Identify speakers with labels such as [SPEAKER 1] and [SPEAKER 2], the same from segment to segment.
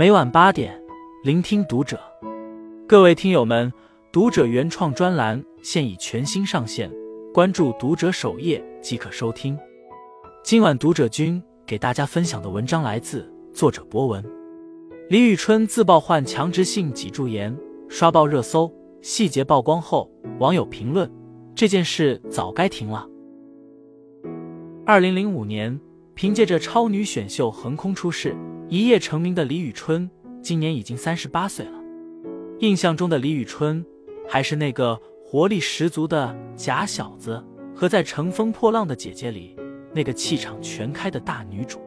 [SPEAKER 1] 每晚八点，聆听读者。各位听友们，读者原创专栏现已全新上线，关注读者首页即可收听。今晚读者君给大家分享的文章来自作者博文。李宇春自曝患强直性脊柱炎，刷爆热搜。细节曝光后，网友评论：这件事早该停了。二零零五年，凭借着超女选秀横空出世。一夜成名的李宇春，今年已经三十八岁了。印象中的李宇春，还是那个活力十足的假小子，和在《乘风破浪的姐姐》里那个气场全开的大女主。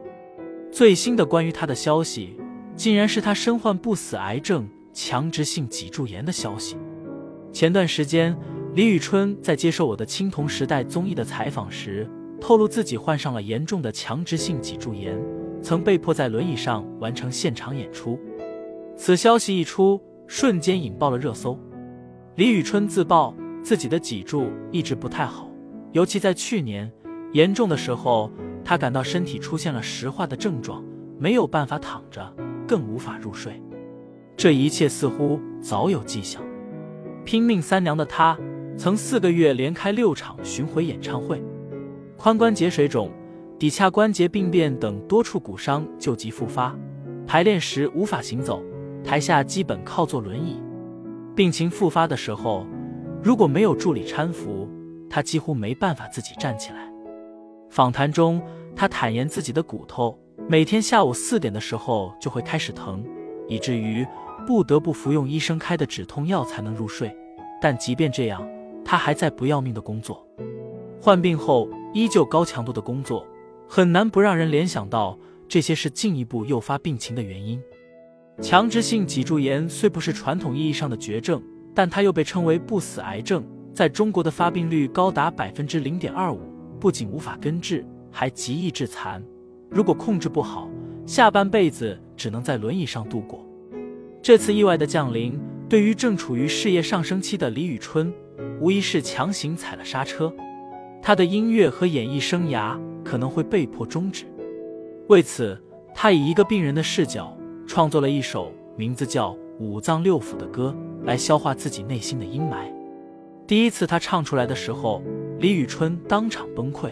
[SPEAKER 1] 最新的关于她的消息，竟然是她身患不死癌症强直性脊柱炎的消息。前段时间，李宇春在接受我的《青铜时代》综艺的采访时，透露自己患上了严重的强直性脊柱炎。曾被迫在轮椅上完成现场演出，此消息一出，瞬间引爆了热搜。李宇春自曝自己的脊柱一直不太好，尤其在去年严重的时候，她感到身体出现了石化的症状，没有办法躺着，更无法入睡。这一切似乎早有迹象。拼命三娘的她，曾四个月连开六场巡回演唱会，髋关节水肿。骶髂关节病变等多处骨伤旧疾复发，排练时无法行走，台下基本靠坐轮椅。病情复发的时候，如果没有助理搀扶，他几乎没办法自己站起来。访谈中，他坦言自己的骨头每天下午四点的时候就会开始疼，以至于不得不服用医生开的止痛药才能入睡。但即便这样，他还在不要命的工作。患病后依旧高强度的工作。很难不让人联想到这些是进一步诱发病情的原因。强直性脊柱炎虽不是传统意义上的绝症，但它又被称为不死癌症，在中国的发病率高达百分之零点二五，不仅无法根治，还极易致残。如果控制不好，下半辈子只能在轮椅上度过。这次意外的降临，对于正处于事业上升期的李宇春，无疑是强行踩了刹车。她的音乐和演艺生涯。可能会被迫终止。为此，他以一个病人的视角创作了一首名字叫《五脏六腑》的歌，来消化自己内心的阴霾。第一次他唱出来的时候，李宇春当场崩溃，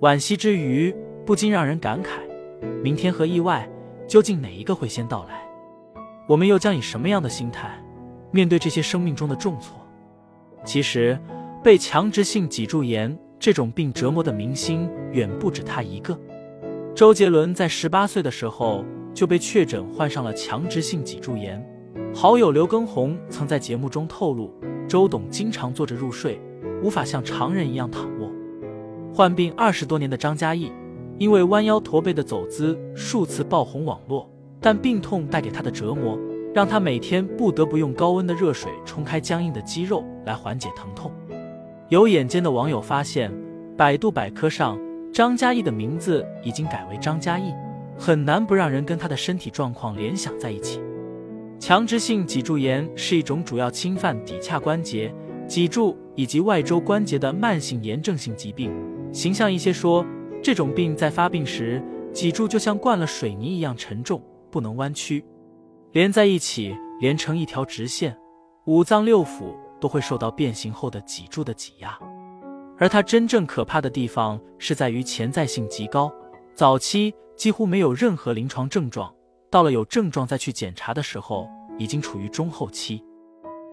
[SPEAKER 1] 惋惜之余，不禁让人感慨：明天和意外，究竟哪一个会先到来？我们又将以什么样的心态面对这些生命中的重挫？其实，被强直性脊柱炎。这种病折磨的明星远不止他一个。周杰伦在十八岁的时候就被确诊患上了强直性脊柱炎。好友刘畊宏曾在节目中透露，周董经常坐着入睡，无法像常人一样躺卧。患病二十多年的张嘉译，因为弯腰驼背的走姿数次爆红网络，但病痛带给他的折磨，让他每天不得不用高温的热水冲开僵硬的肌肉来缓解疼痛。有眼尖的网友发现，百度百科上张嘉译的名字已经改为张嘉译，很难不让人跟他的身体状况联想在一起。强直性脊柱炎是一种主要侵犯骶髂关节、脊柱以及外周关节的慢性炎症性疾病。形象一些说，这种病在发病时，脊柱就像灌了水泥一样沉重，不能弯曲，连在一起连成一条直线，五脏六腑。都会受到变形后的脊柱的挤压，而它真正可怕的地方是在于潜在性极高，早期几乎没有任何临床症状，到了有症状再去检查的时候，已经处于中后期。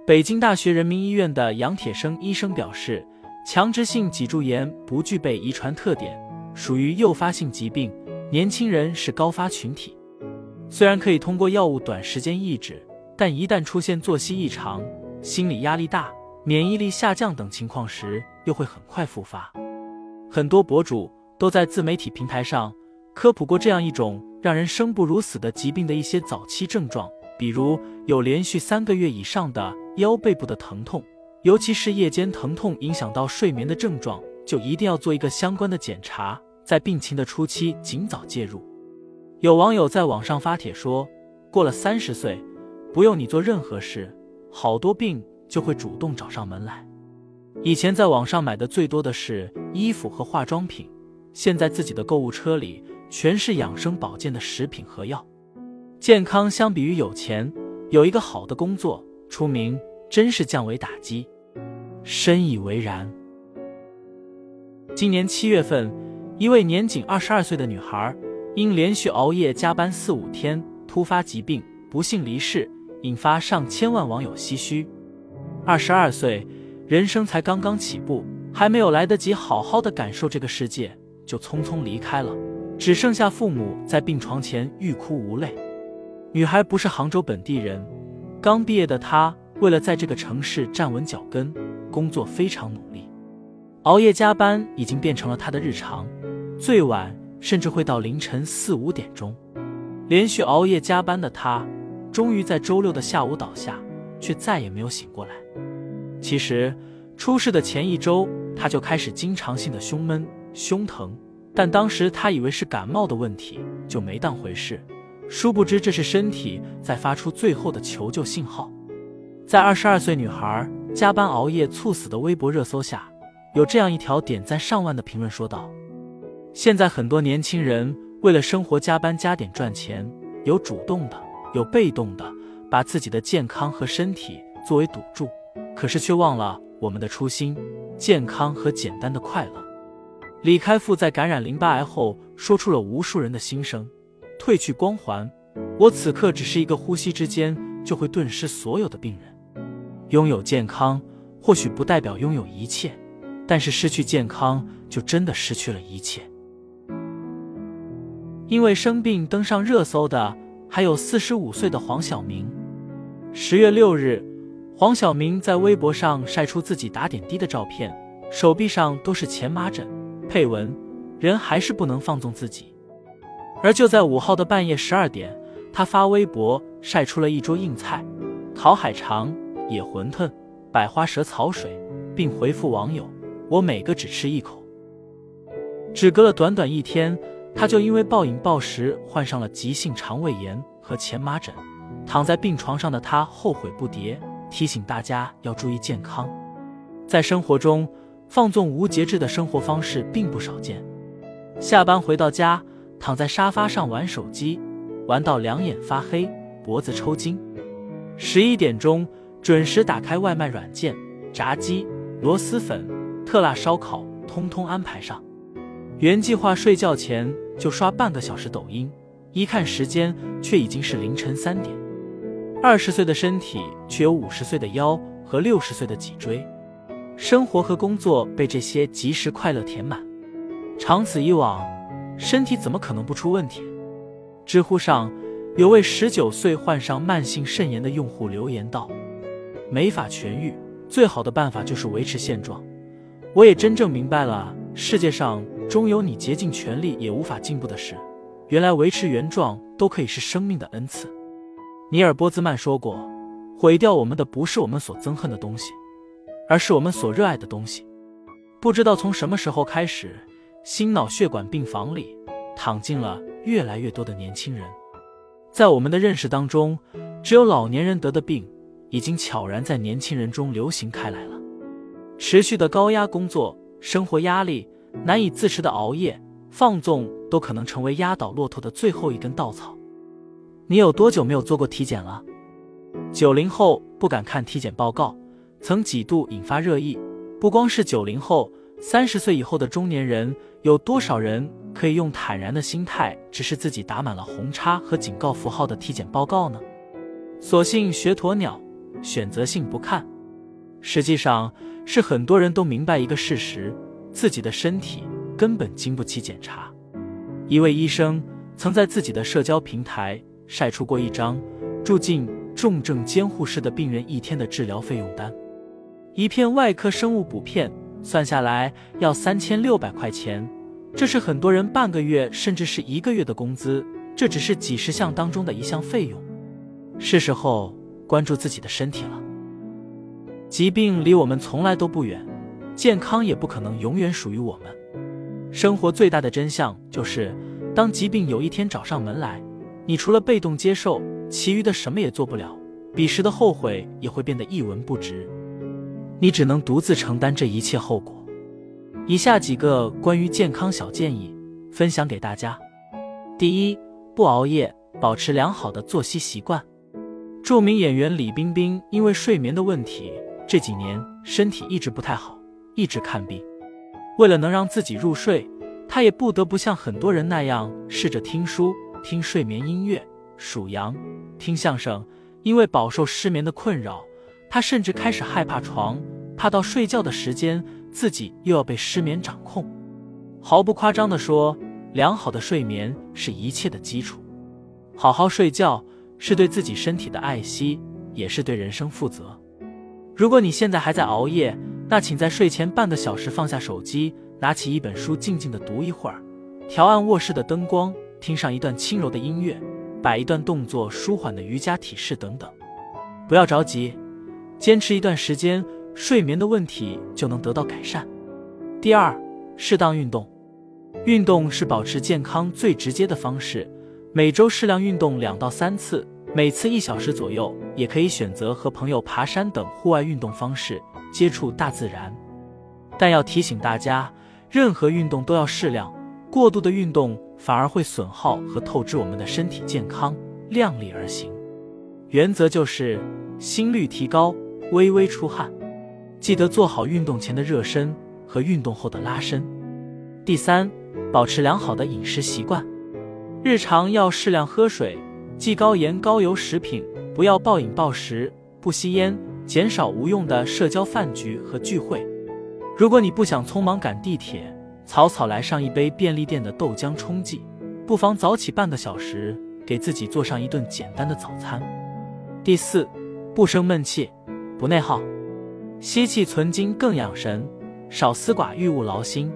[SPEAKER 1] 北京大学人民医院的杨铁生医生表示，强直性脊柱炎不具备遗传特点，属于诱发性疾病，年轻人是高发群体。虽然可以通过药物短时间抑制，但一旦出现作息异常，心理压力大、免疫力下降等情况时，又会很快复发。很多博主都在自媒体平台上科普过这样一种让人生不如死的疾病的一些早期症状，比如有连续三个月以上的腰背部的疼痛，尤其是夜间疼痛影响到睡眠的症状，就一定要做一个相关的检查，在病情的初期尽早介入。有网友在网上发帖说：“过了三十岁，不用你做任何事。”好多病就会主动找上门来。以前在网上买的最多的是衣服和化妆品，现在自己的购物车里全是养生保健的食品和药。健康相比于有钱，有一个好的工作，出名真是降维打击。深以为然。今年七月份，一位年仅二十二岁的女孩，因连续熬夜加班四五天，突发疾病，不幸离世，引发上千万网友唏嘘。二十二岁，人生才刚刚起步，还没有来得及好好的感受这个世界，就匆匆离开了，只剩下父母在病床前欲哭无泪。女孩不是杭州本地人，刚毕业的她，为了在这个城市站稳脚跟。工作非常努力，熬夜加班已经变成了她的日常，最晚甚至会到凌晨四五点钟。连续熬夜加班的她，终于在周六的下午倒下，却再也没有醒过来。其实出事的前一周，他就开始经常性的胸闷、胸疼，但当时他以为是感冒的问题，就没当回事。殊不知这是身体在发出最后的求救信号。在二十二岁女孩。加班熬夜猝死的微博热搜下，有这样一条点赞上万的评论说道：“现在很多年轻人为了生活加班加点赚钱，有主动的，有被动的，把自己的健康和身体作为赌注，可是却忘了我们的初心——健康和简单的快乐。”李开复在感染淋巴癌后说出了无数人的心声：“褪去光环，我此刻只是一个呼吸之间就会顿失所有的病人。”拥有健康或许不代表拥有一切，但是失去健康就真的失去了一切。因为生病登上热搜的还有四十五岁的黄晓明。十月六日，黄晓明在微博上晒出自己打点滴的照片，手臂上都是荨麻疹，配文：“人还是不能放纵自己。”而就在五号的半夜十二点，他发微博晒出了一桌硬菜，烤海肠。野馄饨、百花蛇草水，并回复网友：“我每个只吃一口。”只隔了短短一天，他就因为暴饮暴食患上了急性肠胃炎和荨麻疹。躺在病床上的他后悔不迭，提醒大家要注意健康。在生活中，放纵无节制的生活方式并不少见。下班回到家，躺在沙发上玩手机，玩到两眼发黑、脖子抽筋。十一点钟。准时打开外卖软件，炸鸡、螺蛳粉、特辣烧烤，通通安排上。原计划睡觉前就刷半个小时抖音，一看时间却已经是凌晨三点。二十岁的身体却有五十岁的腰和六十岁的脊椎，生活和工作被这些即时快乐填满，长此以往，身体怎么可能不出问题？知乎上有位十九岁患上慢性肾炎的用户留言道。没法痊愈，最好的办法就是维持现状。我也真正明白了，世界上终有你竭尽全力也无法进步的事。原来维持原状都可以是生命的恩赐。尼尔波兹曼说过：“毁掉我们的不是我们所憎恨的东西，而是我们所热爱的东西。”不知道从什么时候开始，心脑血管病房里躺进了越来越多的年轻人。在我们的认识当中，只有老年人得的病。已经悄然在年轻人中流行开来了。持续的高压工作、生活压力、难以自持的熬夜、放纵，都可能成为压倒骆驼的最后一根稻草。你有多久没有做过体检了？九零后不敢看体检报告，曾几度引发热议。不光是九零后，三十岁以后的中年人，有多少人可以用坦然的心态直视自己打满了红叉和警告符号的体检报告呢？索性学鸵鸟。选择性不看，实际上是很多人都明白一个事实：自己的身体根本经不起检查。一位医生曾在自己的社交平台晒出过一张住进重症监护室的病人一天的治疗费用单，一片外科生物补片算下来要三千六百块钱，这是很多人半个月甚至是一个月的工资。这只是几十项当中的一项费用，是时候。关注自己的身体了。疾病离我们从来都不远，健康也不可能永远属于我们。生活最大的真相就是，当疾病有一天找上门来，你除了被动接受，其余的什么也做不了。彼时的后悔也会变得一文不值，你只能独自承担这一切后果。以下几个关于健康小建议分享给大家：第一，不熬夜，保持良好的作息习惯。著名演员李冰冰因为睡眠的问题，这几年身体一直不太好，一直看病。为了能让自己入睡，他也不得不像很多人那样试着听书、听睡眠音乐、数羊、听相声。因为饱受失眠的困扰，他甚至开始害怕床，怕到睡觉的时间自己又要被失眠掌控。毫不夸张地说，良好的睡眠是一切的基础。好好睡觉是对自己身体的爱惜，也是对人生负责。如果你现在还在熬夜，那请在睡前半个小时放下手机，拿起一本书静静的读一会儿，调暗卧室的灯光，听上一段轻柔的音乐，摆一段动作舒缓的瑜伽体式等等。不要着急，坚持一段时间，睡眠的问题就能得到改善。第二，适当运动。运动是保持健康最直接的方式，每周适量运动两到三次，每次一小时左右，也可以选择和朋友爬山等户外运动方式，接触大自然。但要提醒大家，任何运动都要适量，过度的运动反而会损耗和透支我们的身体健康，量力而行。原则就是心率提高，微微出汗，记得做好运动前的热身和运动后的拉伸。第三。保持良好的饮食习惯，日常要适量喝水，忌高盐高油食品，不要暴饮暴食，不吸烟，减少无用的社交饭局和聚会。如果你不想匆忙赶地铁，草草来上一杯便利店的豆浆冲剂，不妨早起半个小时，给自己做上一顿简单的早餐。第四，不生闷气，不内耗，吸气存精更养神，少思寡欲勿劳心。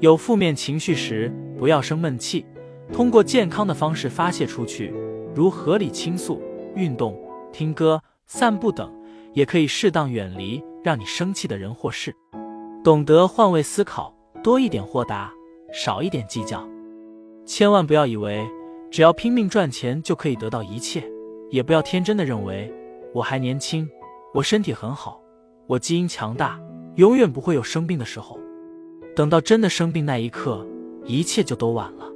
[SPEAKER 1] 有负面情绪时，不要生闷气，通过健康的方式发泄出去，如合理倾诉、运动、听歌、散步等，也可以适当远离让你生气的人或事。懂得换位思考，多一点豁达，少一点计较。千万不要以为只要拼命赚钱就可以得到一切，也不要天真的认为我还年轻，我身体很好，我基因强大，永远不会有生病的时候。等到真的生病那一刻，一切就都晚了。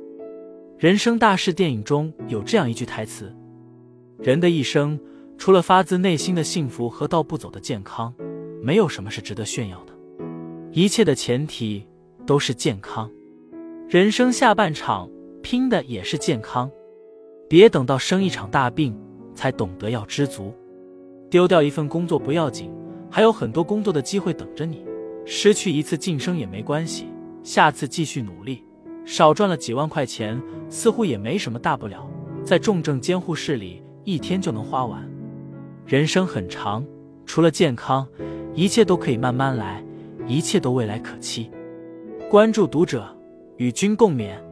[SPEAKER 1] 人生大事电影中有这样一句台词：“人的一生，除了发自内心的幸福和道不走的健康，没有什么是值得炫耀的。一切的前提都是健康。人生下半场拼的也是健康，别等到生一场大病才懂得要知足。丢掉一份工作不要紧，还有很多工作的机会等着你。”失去一次晋升也没关系，下次继续努力。少赚了几万块钱，似乎也没什么大不了，在重症监护室里一天就能花完。人生很长，除了健康，一切都可以慢慢来，一切都未来可期。关注读者，与君共勉。